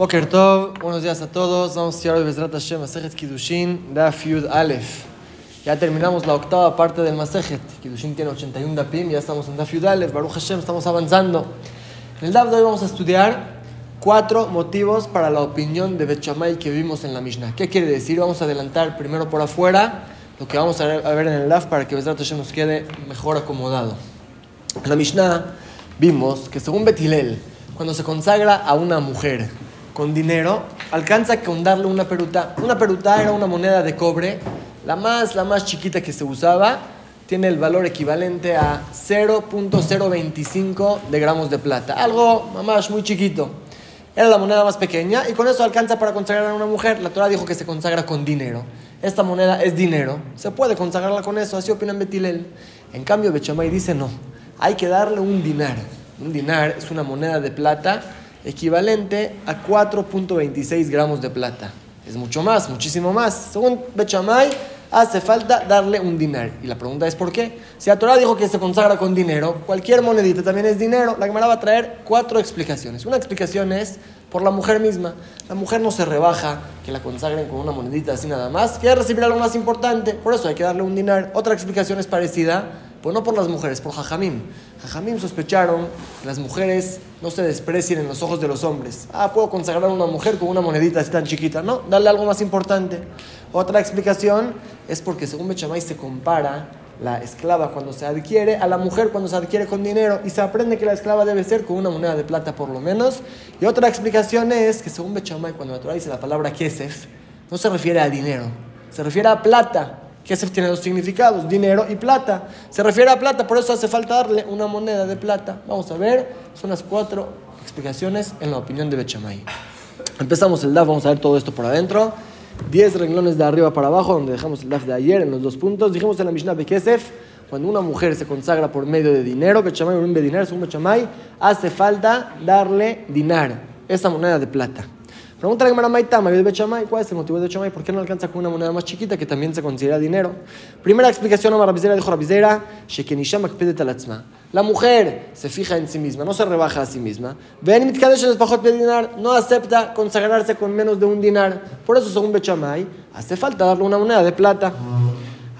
Boker Tov, buenos días a todos. Vamos a estudiar hoy Bezrat Hashem, Masejet Kiddushin, Daf Yud Aleph. Ya terminamos la octava parte del Masejet. Kiddushin tiene 81 Dapim, ya estamos en Daf Yud Aleph. Baruch Hashem, estamos avanzando. En el Daf de hoy vamos a estudiar cuatro motivos para la opinión de Bet Shammai que vimos en la Mishnah. ¿Qué quiere decir? Vamos a adelantar primero por afuera lo que vamos a ver en el Daf para que Bezrat Hashem nos quede mejor acomodado. En la Mishnah vimos que según Betilel, cuando se consagra a una mujer, con dinero, alcanza con darle una peruta. Una peruta era una moneda de cobre, la más, la más chiquita que se usaba, tiene el valor equivalente a 0.025 de gramos de plata. Algo más muy chiquito. Era la moneda más pequeña y con eso alcanza para consagrar a una mujer. La Torah dijo que se consagra con dinero. Esta moneda es dinero. Se puede consagrarla con eso, así opinan Betilel. En cambio, Bechamay dice no. Hay que darle un dinar. Un dinar es una moneda de plata equivalente a 4.26 gramos de plata. Es mucho más, muchísimo más. Según Bechamay, hace falta darle un dinar. Y la pregunta es ¿por qué? Si la Torah dijo que se consagra con dinero, cualquier monedita también es dinero. La Gemara va a traer cuatro explicaciones. Una explicación es por la mujer misma. La mujer no se rebaja que la consagren con una monedita así nada más. Quiere recibir algo más importante, por eso hay que darle un dinar. Otra explicación es parecida pues no por las mujeres, por Jajamim. Jajamim sospecharon que las mujeres no se desprecien en los ojos de los hombres. Ah, puedo consagrar a una mujer con una monedita así tan chiquita. No, darle algo más importante. Otra explicación es porque según Bechamay se compara la esclava cuando se adquiere a la mujer cuando se adquiere con dinero y se aprende que la esclava debe ser con una moneda de plata por lo menos. Y otra explicación es que según Bechamay cuando la Torah dice la palabra kesef, no se refiere a dinero, se refiere a plata. Kesef tiene dos significados, dinero y plata. Se refiere a plata, por eso hace falta darle una moneda de plata. Vamos a ver, son las cuatro explicaciones en la opinión de Bechamay. Empezamos el DAF, vamos a ver todo esto por adentro. Diez renglones de arriba para abajo, donde dejamos el DAF de ayer en los dos puntos. Dijimos en la Mishnah de Kesef, cuando una mujer se consagra por medio de dinero, Bechamay, un dinero, según Bechamay, hace falta darle dinar, esa moneda de plata. Pregunta la Gemara Maitama, ¿cuál es el motivo de Bechamay? ¿Por qué no alcanza con una moneda más chiquita que también se considera dinero? Primera explicación, Amar Rabizera dijo Rabizera. La mujer se fija en sí misma, no se rebaja a sí misma. Ven dinar, no acepta consagrarse con menos de un dinar. Por eso, según Bechamay, hace falta darle una moneda de plata.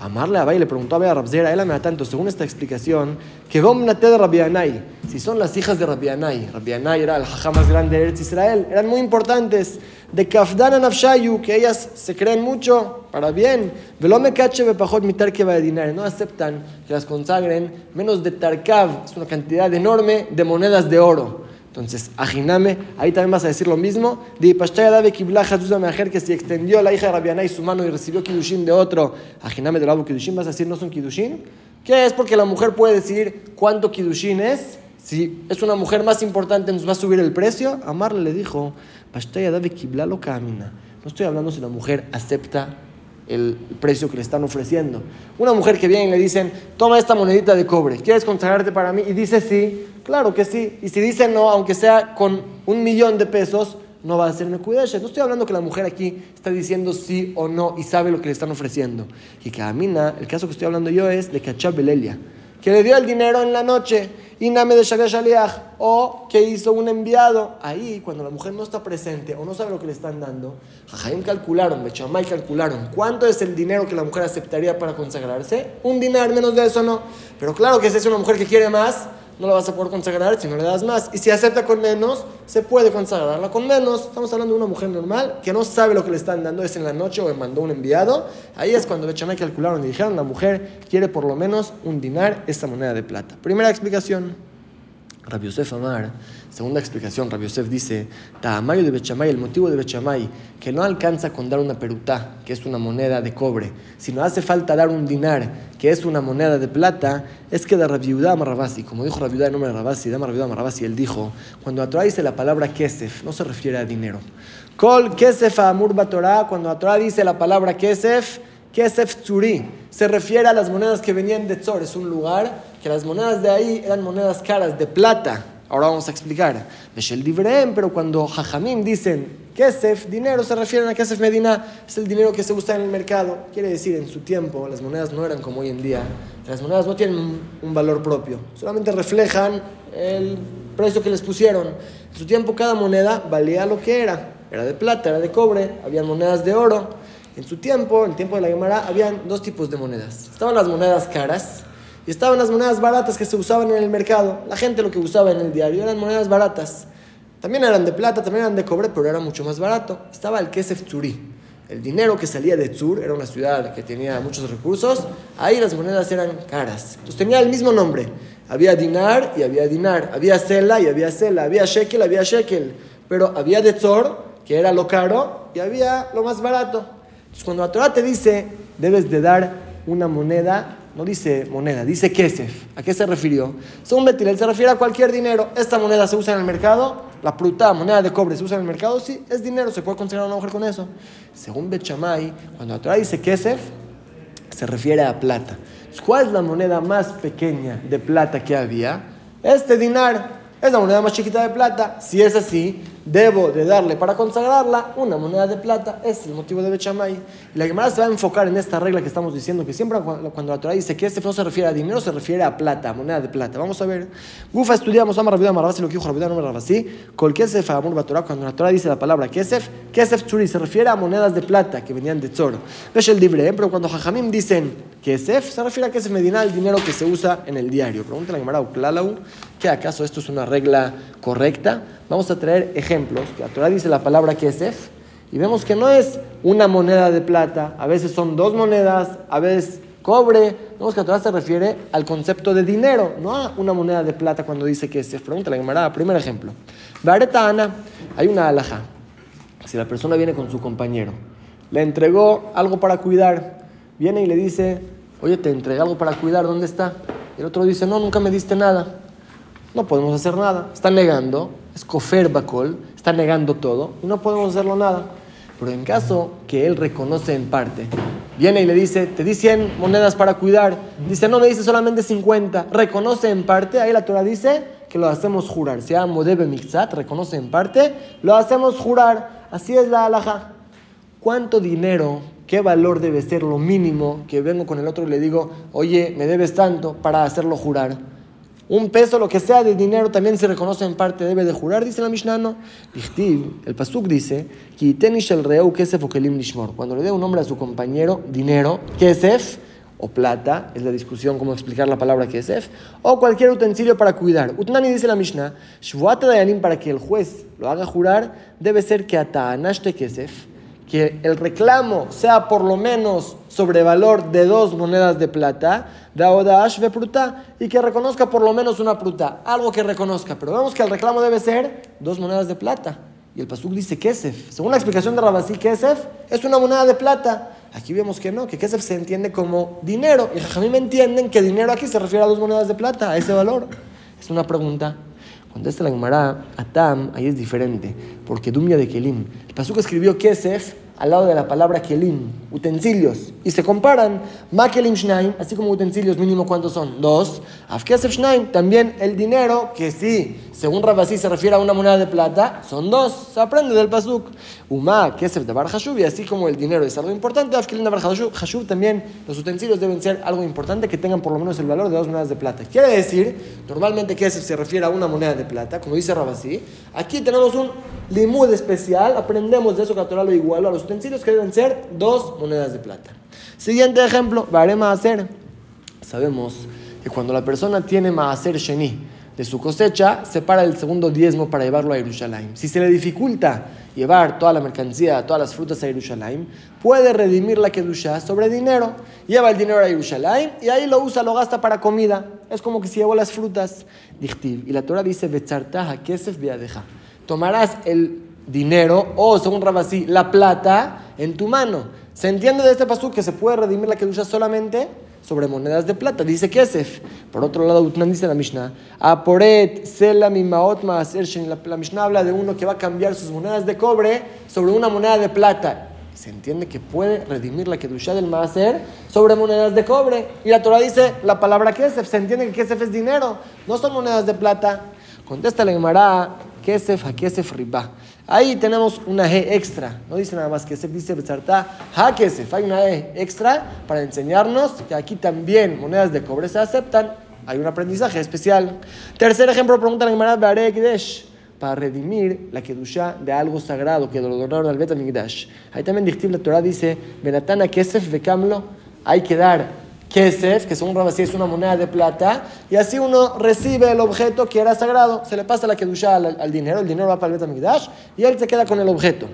Amarle a le preguntó a Rabzera, él me tanto, según esta explicación, que Gomnate de Rabianay, si son las hijas de Rabianay, Rabianay era el jajá más grande de Eretz Israel, eran muy importantes, de Kafdana Nafshayu, que ellas se creen mucho para bien, Velome Kache Bepajot Mitar que va de dinero, no aceptan que las consagren menos de Tarkav, es una cantidad enorme de monedas de oro. Entonces, Ajiname, ahí también vas a decir lo mismo. Meajer, que si extendió la hija de Rabianay su mano y recibió Kidushin de otro, Ajiname de Abu Kidushin, vas a decir no son Kidushin. ¿Qué es? Porque la mujer puede decir cuánto Kidushin es. Si es una mujer más importante, nos va a subir el precio. Amarle le dijo, lo camina. No estoy hablando si la mujer acepta el precio que le están ofreciendo. Una mujer que viene y le dicen, toma esta monedita de cobre, ¿quieres consagrarte para mí? Y dice sí, claro que sí. Y si dice no, aunque sea con un millón de pesos, no va a ser Mekudesh. No estoy hablando que la mujer aquí está diciendo sí o no y sabe lo que le están ofreciendo. Y que Amina, el caso que estoy hablando yo es de Kachab Belelia, que le dio el dinero en la noche y Name de Shaliach, o que hizo un enviado. Ahí, cuando la mujer no está presente o no sabe lo que le están dando, Jajaim calcularon, Bechamay calcularon cuánto es el dinero que la mujer aceptaría para consagrarse. Un dinar, menos de eso no. Pero claro que si es una mujer que quiere más, no la vas a poder consagrar si no le das más. Y si acepta con menos, se puede consagrarla con menos. Estamos hablando de una mujer normal que no sabe lo que le están dando, es en la noche o le mandó un enviado. Ahí es cuando Bechamay calcularon y dijeron, la mujer quiere por lo menos un dinar, esta moneda de plata. Primera explicación. Rabbi Yosef Amar, segunda explicación, Rabbi Yosef dice, Tahamayo de Bechamay, el motivo de Bechamay, que no alcanza con dar una perutá, que es una moneda de cobre, sino hace falta dar un dinar, que es una moneda de plata, es que de Rabbi Yudam Rabasi, como dijo Rabbi en nombre de Rabasi, Dama Rabbi Rabasi, él dijo, cuando la dice la palabra kesef, no se refiere a dinero. Kol kesef amur batorá, cuando la dice la palabra kesef, kesef tzuri, se refiere a las monedas que venían de Tzor, es un lugar que las monedas de ahí eran monedas caras de plata. Ahora vamos a explicar. el Divrem, pero cuando Jajamim dicen Kesef, dinero, se refieren a Kesef Medina, es el dinero que se usa en el mercado. Quiere decir, en su tiempo las monedas no eran como hoy en día. Las monedas no tienen un valor propio, solamente reflejan el precio que les pusieron. En su tiempo cada moneda valía lo que era. Era de plata, era de cobre, había monedas de oro. En su tiempo, en el tiempo de la Gemara, habían dos tipos de monedas. Estaban las monedas caras y estaban las monedas baratas que se usaban en el mercado. La gente lo que usaba en el diario eran monedas baratas. También eran de plata, también eran de cobre, pero era mucho más barato. Estaba el Kesef Tzuri. El dinero que salía de Tzur, era una ciudad que tenía muchos recursos, ahí las monedas eran caras. Entonces tenía el mismo nombre. Había dinar y había dinar. Había sela y había sela. Había shekel, había shekel. Pero había de Tzor, que era lo caro, y había lo más barato. Entonces cuando la Torah te dice, debes de dar una moneda no dice moneda, dice kesef. ¿A qué se refirió? Según Betilel se refiere a cualquier dinero. Esta moneda se usa en el mercado, la pruta, moneda de cobre, se usa en el mercado, sí, es dinero, se puede considerar una mujer con eso. Según Bechamay, cuando Torah dice kesef, se refiere a plata. ¿Cuál es la moneda más pequeña de plata que había? Este dinar. Es la moneda más chiquita de plata. Si es así, debo de darle para consagrarla una moneda de plata. Es el motivo de Bechamay. Y la Gemara se va a enfocar en esta regla que estamos diciendo, que siempre cuando la Torah dice que este no se refiere a dinero, se refiere a plata, moneda de plata. Vamos a ver. Gufa estudiamos Amar Rabida Marabasi, lo que dijo Rabida no Marabasi. Col Kesef Amur Torah, cuando la Torah dice la palabra Kesef, Kesef Tsuri se refiere a monedas de plata que venían de Tzor. Ves el libre, ¿eh? pero cuando Jajamim dicen Kesef, se refiere a Kesef Medina, el dinero que se usa en el diario. Pregunta la Gemara Uklalau, ¿que acaso esto es una regla correcta? Vamos a traer ejemplos, que la Torah dice la palabra kesef, y vemos que no es una moneda de plata, a veces son dos monedas, a veces cobre. Vemos que la Torah se refiere al concepto de dinero, no a una moneda de plata cuando dice kesef. Pregunta la Gemara, primer ejemplo. Vareta Ana, hay una alhaja. Si la persona viene con su compañero, le entregó algo para cuidar, viene y le dice, oye, te entregué algo para cuidar, ¿dónde está? Y el otro dice, no, nunca me diste nada. No podemos hacer nada. Está negando es Kofer Bakol, está negando todo y no podemos hacerlo nada. Pero en caso que él reconoce en parte, viene y le dice, te di 100 monedas para cuidar, dice, no me dice solamente 50, reconoce en parte, ahí la Torah dice que lo hacemos jurar, se llama Modebe Mixat, reconoce en parte, lo hacemos jurar, así es la alhaja. ¿Cuánto dinero, qué valor debe ser lo mínimo que vengo con el otro y le digo, oye, me debes tanto para hacerlo jurar? Un peso, lo que sea de dinero, también se reconoce en parte, debe de jurar, dice la Mishnah, no. El Pasuk dice, el reu kesef nishmor. Cuando le dé un nombre a su compañero, dinero, kesef, o plata, es la discusión cómo explicar la palabra kesef, o cualquier utensilio para cuidar. Utnani dice la Mishnah, para que el juez lo haga jurar, debe ser que ataanashte kesef, que el reclamo sea por lo menos sobre valor de dos monedas de plata, daodash ve pruta, y que reconozca por lo menos una pruta, algo que reconozca. Pero vemos que el reclamo debe ser dos monedas de plata. Y el Pasuk dice Kesef. Según la explicación de Rabasí, Kesef es una moneda de plata. Aquí vemos que no, que Kesef se entiende como dinero. Y a mí me entienden que dinero aquí se refiere a dos monedas de plata, a ese valor. Es una pregunta. Contesta la Gemara, Atam, ahí es diferente, porque Dumia de Kelim. El Pasuk escribió Kesef al lado de la palabra kelim, utensilios, y se comparan, ma kelim shnaim, así como utensilios mínimo cuántos son, dos, afkesef shnaim, también el dinero, que sí, según Rabasí se refiere a una moneda de plata, son dos, se aprende del pasuk, uma kesef de bar y así como el dinero es algo importante, afkelim de bar hashuv, también los utensilios deben ser algo importante que tengan por lo menos el valor de dos monedas de plata. Quiere decir, normalmente kesef se refiere a una moneda de plata, como dice Rabasí, aquí tenemos un limud especial, aprendemos de eso que lo igual a los utensilios que deben ser dos monedas de plata. Siguiente ejemplo, a hacer. Sabemos que cuando la persona tiene maaser sheni de su cosecha, separa el segundo diezmo para llevarlo a Jerusalén. Si se le dificulta llevar toda la mercancía, todas las frutas a Jerusalén, puede redimir la kedusha sobre dinero. Lleva el dinero a Jerusalén y ahí lo usa, lo gasta para comida. Es como que si llevó las frutas. Y la Torah dice, tomarás el dinero o, según Rabasí, la plata en tu mano. Se entiende de este pasú que se puede redimir la kedusha solamente sobre monedas de plata. Dice Kesef. Por otro lado, Utnan dice la Mishnah, Aporet, Sela, Mimaot, Maaser, la, Mishnah habla de uno que va a cambiar sus monedas de cobre sobre una moneda de plata. Se entiende que puede redimir la kedusha del Maaser sobre monedas de cobre. Y la Torah dice la palabra Kesef. Se entiende que Kesef es dinero, no son monedas de plata. Contesta la Gemara, Kesef, Kesef, Riba. Ahí tenemos una G extra. No dice nada más Kesef, dice Betzartá, Ha Kesef. Hay una E extra para enseñarnos que aquí también monedas de cobre se aceptan. Hay un aprendizaje especial. Tercer ejemplo, pregunta la Gemara, Kidesh. para redimir la kedusha de algo sagrado que lo donaron al Bet Migdash. Ahí también la Torah dice, Benatana Kesef Bekamlo, hay que dar Kesef, que según Rabasi es una moneda de plata, y así uno recibe el objeto que era sagrado, se le pasa la kedusha al, dinero, el dinero va para el Bet Migdash y él se queda con el objeto.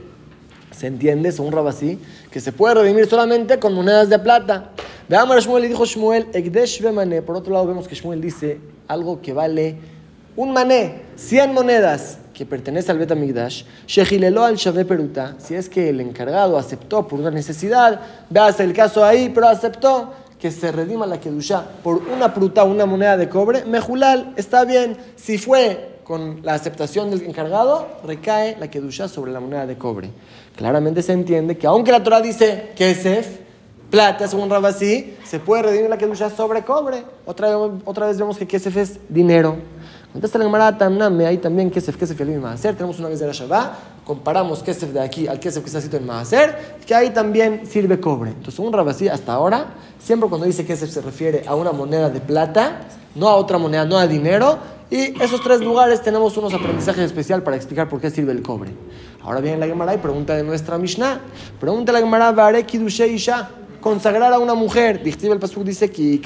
Se entiende, según Rabasi, que se puede redimir solamente con monedas de plata. Veamos a Shmuel y dijo Shmuel, Ekdesh Bemane. Por otro lado, vemos que Shmuel dice algo que vale un mané, 100 monedas que pertenece al Betamigdash, Shehilelo al Peruta, si es que el encargado aceptó por una necesidad, veas el caso ahí, pero aceptó que se redima la Kedusha por una pruta, una moneda de cobre, Mejulal, está bien. Si fue con la aceptación del encargado, recae la Kedusha sobre la moneda de cobre. Claramente se entiende que aunque la Torah dice que es plata, según Rabasí, se puede redimir la Kedusha sobre cobre. Otra, otra vez vemos que Kesef es dinero. Contesta la Gemara Tamname, ahí también Kesef, Kesef y el Maaser. Tenemos una vez de la Shabbat, comparamos Kesef de aquí al Kesef que está escrito en Maaser, que ahí también sirve cobre. Entonces, según Rabasí, hasta ahora, siempre cuando dice Kesef se refiere a una moneda de plata, no a otra moneda, no a dinero. Y esos tres lugares tenemos unos aprendizajes especiales para explicar por qué sirve el cobre. Ahora viene la Gemara y pregunta de nuestra Mishnah. Pregunta la Gemara, Vare Isha consagrar a una mujer. el Pasuk dice que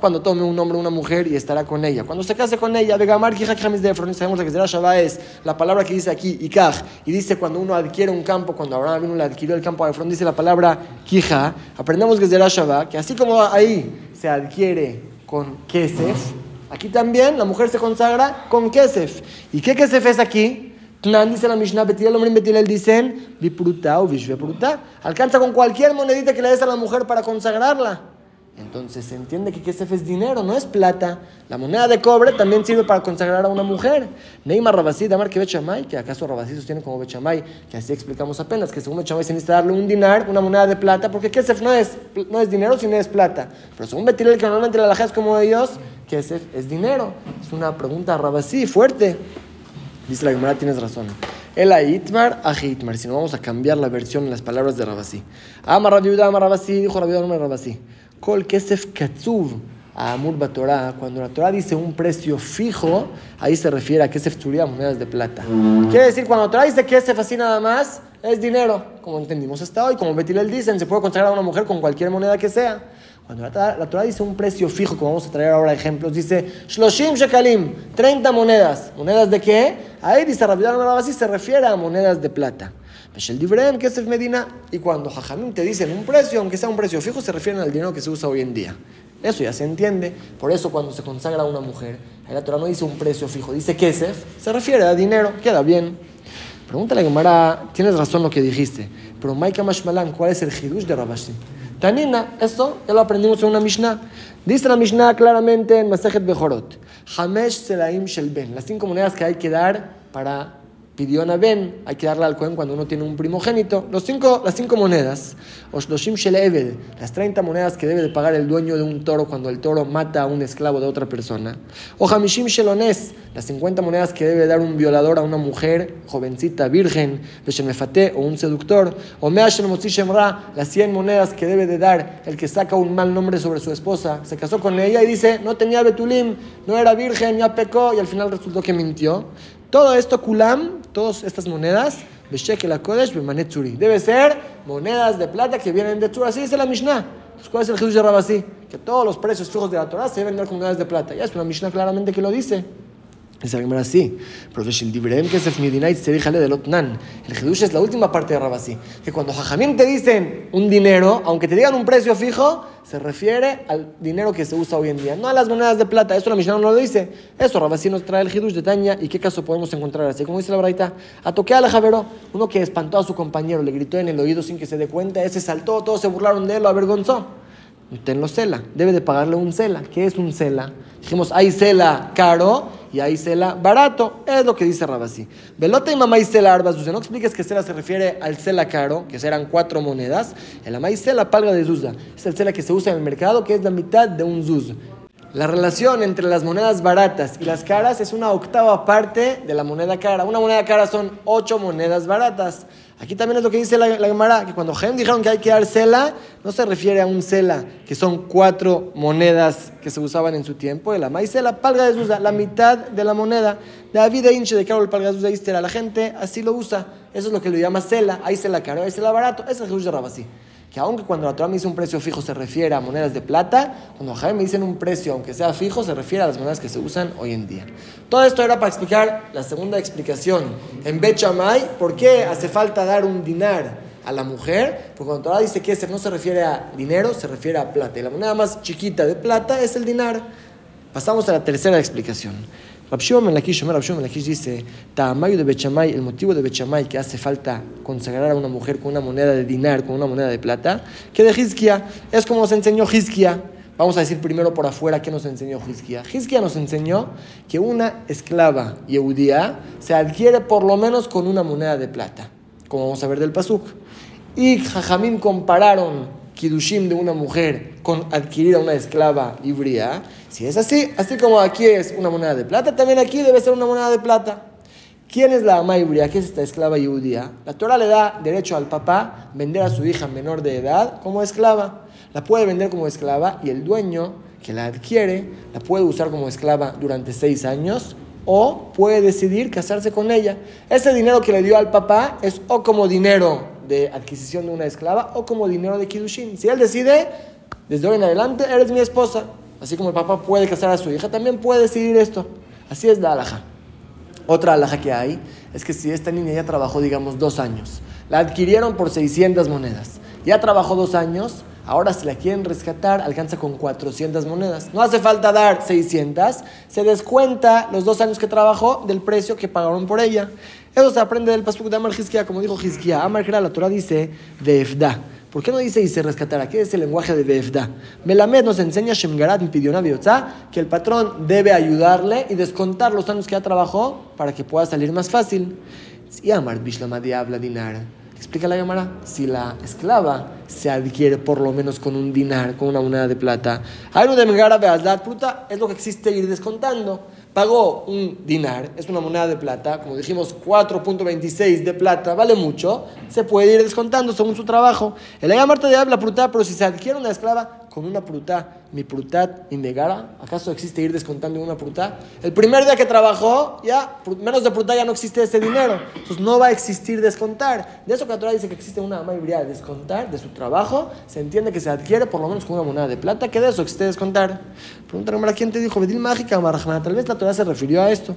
cuando tome un hombre una mujer y estará con ella. Cuando se case con ella, Vegamar de sabemos que Shabbat es la palabra que dice aquí, Ikaj, y dice cuando uno adquiere un campo, cuando Abraham le adquirió el campo de Efron, dice la palabra Kija. Aprendemos que es Shabbat, que así como ahí se adquiere con Kesef, aquí también la mujer se consagra con Kesef. ¿Y qué Kesef es aquí? Dice la Mishnah, Betilel, hombre Betilel dicen, Vipruta o Vishvepruta. Alcanza con cualquier monedita que le des a la mujer para consagrarla. Entonces se entiende que Kesef es dinero, no es plata. La moneda de cobre también sirve para consagrar a una mujer. Neymar Rabasí, Damar que Bechamay, que acaso Rabasí sostiene como Bechamay, que así explicamos apenas, que según Bechamay se necesita darle un dinar, una moneda de plata, porque Kesef no es, no es dinero, sino es plata. Pero según Betilel, que normalmente la es como ellos, Kesef es dinero. Es una pregunta Rabasí fuerte. Dice la Gemara, tienes razón. El Aitmar a Hitmar. Si no, vamos a cambiar la versión en las palabras de Rabasí. Amar Rabiuda, Amar Rabasí, dijo Rabiuda, no Rabasí. Kol Kesef Katsuv. A Amur Batorá, cuando la Torah dice un precio fijo, ahí se refiere a Kesef Tzuria, monedas de plata. Quiere decir, cuando la Torah dice Kesef así nada más, es dinero, como entendimos hasta hoy, como Betilel dicen, se puede consagrar a una mujer con cualquier moneda que sea. Cuando la, Torah dice un precio fijo, como vamos a traer ahora ejemplos, dice Shloshim Shekalim, 30 monedas. ¿Monedas de qué? Ahí dice así se refiere a monedas de plata. Meshel Divrem, el Medina. Y cuando Jajamim te dicen un precio, aunque sea un precio fijo, se refieren al dinero que se usa hoy en día. Eso ya se entiende. Por eso cuando se consagra a una mujer, ahí la Torah no dice un precio fijo, dice Kesef, se refiere a dinero, queda bien. Pregúntale a Gemara, tienes razón lo que dijiste, pero Maika Mashmalan, ¿cuál es el hidush de Rabashi? Tanina, eso ya lo aprendimos en una Mishnah. Dice la Mishnah claramente en Masejet Bejorot. Hamesh Selaim Shelben. Las cinco monedas que hay que dar para pidió Ben, hay que darle al Cohen cuando uno tiene un primogénito. Los cinco, las cinco monedas, Oshloshim Shel las 30 monedas que debe de pagar el dueño de un toro cuando el toro mata a un esclavo de otra persona. O Hamishim Shelones, las 50 monedas que debe dar un violador a una mujer jovencita, virgen, Beshemefate o un seductor. O Mea Shemra, las 100 monedas que debe de dar el que saca un mal nombre sobre su esposa. Se casó con ella y dice, no tenía Betulim, no era virgen, ya pecó y al final resultó que mintió. Todo esto, Kulam, todas estas monedas, la Kodesh, Debe ser monedas de plata que vienen de Tzur. Así dice la Mishnah. ¿Cuál es el Jesús de Rabasí? Que todos los precios fijos de la Torah se deben dar con monedas de plata. Ya es una Mishnah claramente que lo dice. Dice la se de Lotnan. El Hidush es la última parte de Rabasí. Que cuando Jajamim te dicen un dinero, aunque te digan un precio fijo, se refiere al dinero que se usa hoy en día, no a las monedas de plata. Eso la Mishnah no lo dice. Eso Rabasí nos trae el Hidush de Taña. ¿Y qué caso podemos encontrar así? Como dice la Braita, a toque a Javero, uno que espantó a su compañero, le gritó en el oído sin que se dé cuenta, ese saltó, todos se burlaron de él, lo avergonzó. Tenlo cela, debe de pagarle un cela. ¿Qué es un cela? Dijimos, hay cela caro y ahí cela barato. Es lo que dice Rabasí. Velota y mamá y cela arbas. No expliques que cela se refiere al cela caro, que serán cuatro monedas. El mamá y cela palga de zuzda. Es el cela que se usa en el mercado, que es la mitad de un zuz. La relación entre las monedas baratas y las caras es una octava parte de la moneda cara. Una moneda cara son ocho monedas baratas. Aquí también es lo que dice la, la Gemara, que cuando Jaén dijeron que hay que dar cela, no se refiere a un cela, que son cuatro monedas que se usaban en su tiempo. La maicela, palga de usa, la mitad de la moneda. David e hinche de Carol palga de usa, la gente así lo usa. Eso es lo que lo llama cela. Ahí cela caro, ahí cela barato. Ese es el de Rabasí que aunque cuando la Torah me dice un precio fijo se refiere a monedas de plata, cuando Jaime me dicen un precio, aunque sea fijo, se refiere a las monedas que se usan hoy en día. Todo esto era para explicar la segunda explicación. En Bechamay, ¿por qué hace falta dar un dinar a la mujer? Porque cuando Torah dice que ese no se refiere a dinero, se refiere a plata. Y la moneda más chiquita de plata es el dinar. Pasamos a la tercera explicación. Rabshimon Melakish, Rabshimon Melakish dice, Ta'amayu de Bechamay, el motivo de Bechamay que hace falta consagrar a una mujer con una moneda de dinar, con una moneda de plata, que de Hizkia, es como nos enseñó Hizkia. Vamos a decir primero por afuera qué nos enseñó Hizkia. Hizkia nos enseñó que una esclava yeudía se adquiere por lo menos con una moneda de plata, como vamos a ver del Pasuk. Y Jajamim compararon Kidushim de una mujer con adquirir a una esclava híbrida, si es así, así como aquí es una moneda de plata, también aquí debe ser una moneda de plata. ¿Quién es la ama híbrida? ¿Qué es esta esclava judía? La Torah le da derecho al papá vender a su hija menor de edad como esclava. La puede vender como esclava y el dueño que la adquiere la puede usar como esclava durante seis años o puede decidir casarse con ella. Ese dinero que le dio al papá es o como dinero de adquisición de una esclava o como dinero de Kiddushin. Si él decide, desde hoy en adelante, eres mi esposa. Así como el papá puede casar a su hija, también puede decidir esto. Así es la alhaja. Otra alhaja que hay es que si esta niña ya trabajó, digamos, dos años, la adquirieron por 600 monedas, ya trabajó dos años, ahora si la quieren rescatar, alcanza con 400 monedas. No hace falta dar 600, se descuenta los dos años que trabajó del precio que pagaron por ella. Eso se aprende del Pasuk de Amar Hizkia, como dijo Hizkia. Amar la Torah dice de Efda. ¿Por qué no dice y se rescatará? ¿Qué es el lenguaje de Befda? Melamed nos enseña Shemgarat que el patrón debe ayudarle y descontar los años que ya trabajó para que pueda salir más fácil. Y Amar Bishlamadi habla dinar. Explica la llamada. Si la esclava se adquiere por lo menos con un dinar, con una moneda de plata, algo de Megara Beazlat, puta, es lo que existe ir descontando pagó un dinar, es una moneda de plata, como dijimos 4.26 de plata, vale mucho, se puede ir descontando según su trabajo. El Marta de habla pruta, pero si se adquiere una esclava con una pruta, mi prutat indegara, ¿acaso existe ir descontando una pruta? El primer día que trabajó, ya menos de pruta ya no existe ese dinero, entonces no va a existir descontar. De eso que la Torah dice que existe una mayoría de descontar de su trabajo, se entiende que se adquiere por lo menos con una moneda de plata, que de eso existe descontar. Pregúntame a quién te dijo, Bedil mágica, tal vez la Torah se refirió a esto.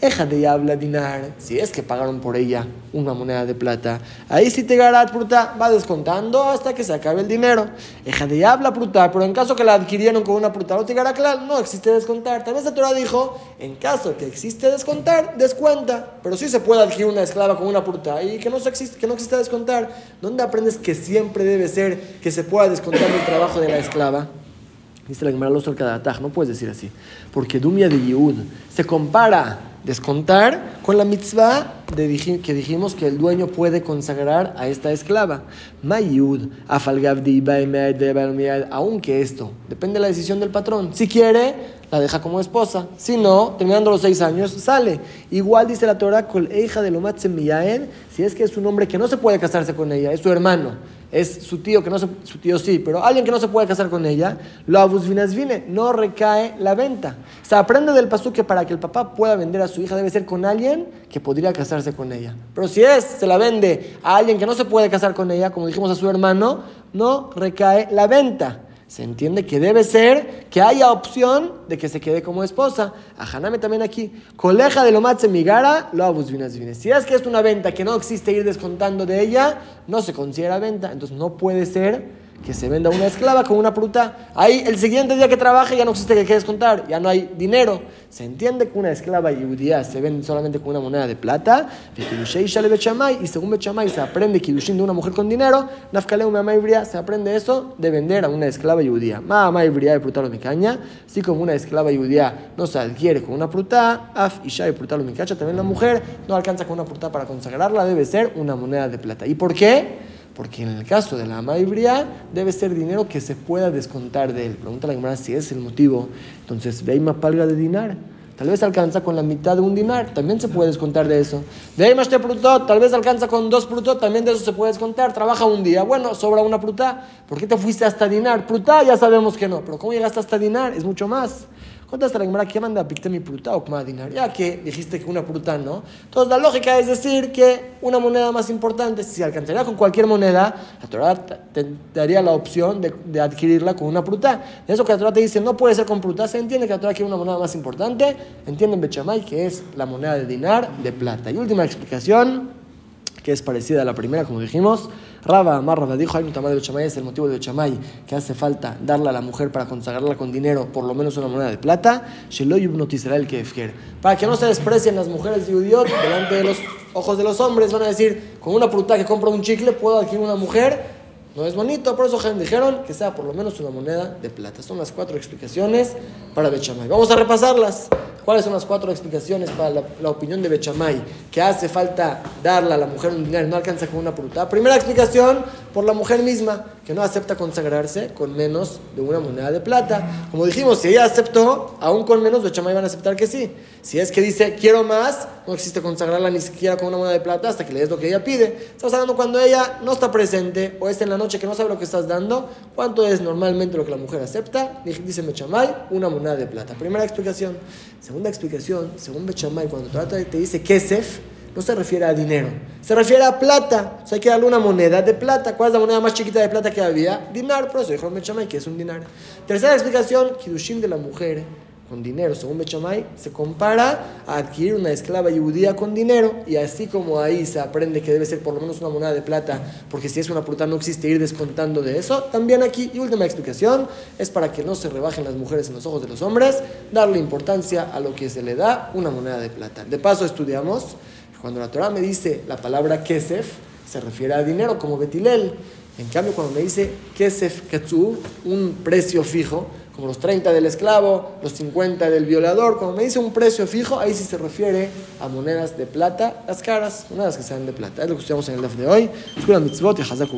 Eja de habla dinar, si es que pagaron por ella una moneda de plata, ahí si te garat pruta va descontando hasta que se acabe el dinero. Eja de habla pruta, pero en caso que la adquirieron con una pruta, no te claro, no existe descontar. También la Torah dijo, en caso que existe descontar, descuenta. Pero sí se puede adquirir una esclava con una pruta y que no, existe, que no existe descontar. ¿Dónde aprendes que siempre debe ser que se pueda descontar el trabajo de la esclava? Dice la Gemara Los no puedes decir así. Porque Dumia de Yehud se compara descontar con la mitzvah que dijimos que el dueño puede consagrar a esta esclava. Mayud, aunque esto depende de la decisión del patrón. Si quiere, la deja como esposa. Si no, terminando los seis años, sale. Igual dice la Torah, con hija de Lomatzem si es que es un hombre que no se puede casarse con ella, es su hermano es su tío, que no se, su tío sí, pero alguien que no se puede casar con ella, lo abusvinas vine, no recae la venta. Se aprende del pasú que para que el papá pueda vender a su hija debe ser con alguien que podría casarse con ella. Pero si es, se la vende a alguien que no se puede casar con ella, como dijimos a su hermano, no recae la venta se entiende que debe ser que haya opción de que se quede como esposa. A Haname también aquí. Coleja de lo matze migara, lo vinas Si es que es una venta que no existe ir descontando de ella, no se considera venta. Entonces no puede ser que se venda una esclava con una fruta. Ahí el siguiente día que trabaje ya no existe que quieres contar, ya no hay dinero. Se entiende que una esclava judía se vende solamente con una moneda de plata. Y según Bechamay se aprende Kidushin de una mujer con dinero. Se aprende eso de vender a una esclava judía. Ma de frutalo mi caña. Como una esclava judía no se adquiere con una fruta, af y frutalo mi cacha, también la mujer no alcanza con una fruta para consagrarla, debe ser una moneda de plata. ¿Y por qué? Porque en el caso de la maibría debe ser dinero que se pueda descontar de él. Pregunta la Gemara si es el motivo. Entonces, ve más palga de dinar. Tal vez alcanza con la mitad de un dinar, también se puede descontar de eso. Ahí más prutot, tal vez alcanza con dos prutot, también de eso se puede descontar. Trabaja un día, bueno, sobra una pruta. ¿Por qué te fuiste hasta dinar? Pruta ya sabemos que no, pero ¿cómo llegaste hasta dinar? Es mucho más. Contesta la Gemara, ¿qué manda mi pruta o dinar? Ya que dijiste que una pruta no. Entonces la lógica es decir que una moneda más importante, si alcanzaría con cualquier moneda, la Torah te daría la opción de, adquirirla con una pruta. De eso que la Torah te dice, no puede ser con pruta, se entiende que la Torah quiere una moneda más importante. Entienden Bechamay que es la moneda de dinar de plata. Y última explicación, que es parecida a la primera, como dijimos. Raba, Amar, dijo, hay un tamaño de Bechamay, es el motivo de Bechamay, que hace falta darle a la mujer para consagrarla con dinero, por lo menos una moneda de plata, el que Para que no se desprecien las mujeres de judíos delante de los ojos de los hombres, van a decir, con una fruta que compra un chicle puedo adquirir una mujer, no es bonito, por eso dijeron que sea por lo menos una moneda de plata. Son las cuatro explicaciones para Bechamay. Vamos a repasarlas. ¿Cuáles son las cuatro explicaciones para la, opinión de Bechamay? Que hace falta darle a la mujer un dinero y no alcanza con una pruta. Primera explicación, por la mujer misma, que no acepta consagrarse con menos de una moneda de plata. Como dijimos, si ella aceptó, aún con menos, Bechamay van a aceptar que sí. Si es que dice, quiero más, no existe consagrarla ni siquiera con una moneda de plata hasta que le des lo que ella pide. Estamos hablando cuando ella no está presente o está en la noche que no sabe lo que estás dando. ¿Cuánto es normalmente lo que la mujer acepta? Dice Bechamay, una moneda de plata. Primera explicación. Segunda explicación, según Bechamay, cuando te dice Kesef, no se refiere a dinero, se refiere a plata. O sea, hay que darle una moneda de plata. ¿Cuál es la moneda más chiquita de plata que había? Dinar, por eso dijo Bechamay que es un dinar. Tercera explicación, Kidushin de la mujer con dinero, según Bechamay, se compara a adquirir una esclava judía con dinero y así como ahí se aprende que debe ser por lo menos una moneda de plata, porque si es una fruta no existe ir descontando de eso, también aquí, y última explicación, es para que no se rebajen las mujeres en los ojos de los hombres, darle importancia a lo que se le da una moneda de plata. De paso estudiamos, cuando la Torah me dice la palabra kesef, se refiere a dinero como betilel, en cambio cuando me dice kesef ketzu, un precio fijo, como los 30 del esclavo, los 50 del violador. Cuando me dice un precio fijo, ahí sí se refiere a monedas de plata, las caras, monedas que sean de plata. Es lo que estudiamos en el DAF de hoy. Escuela mitzvot y Hazaku.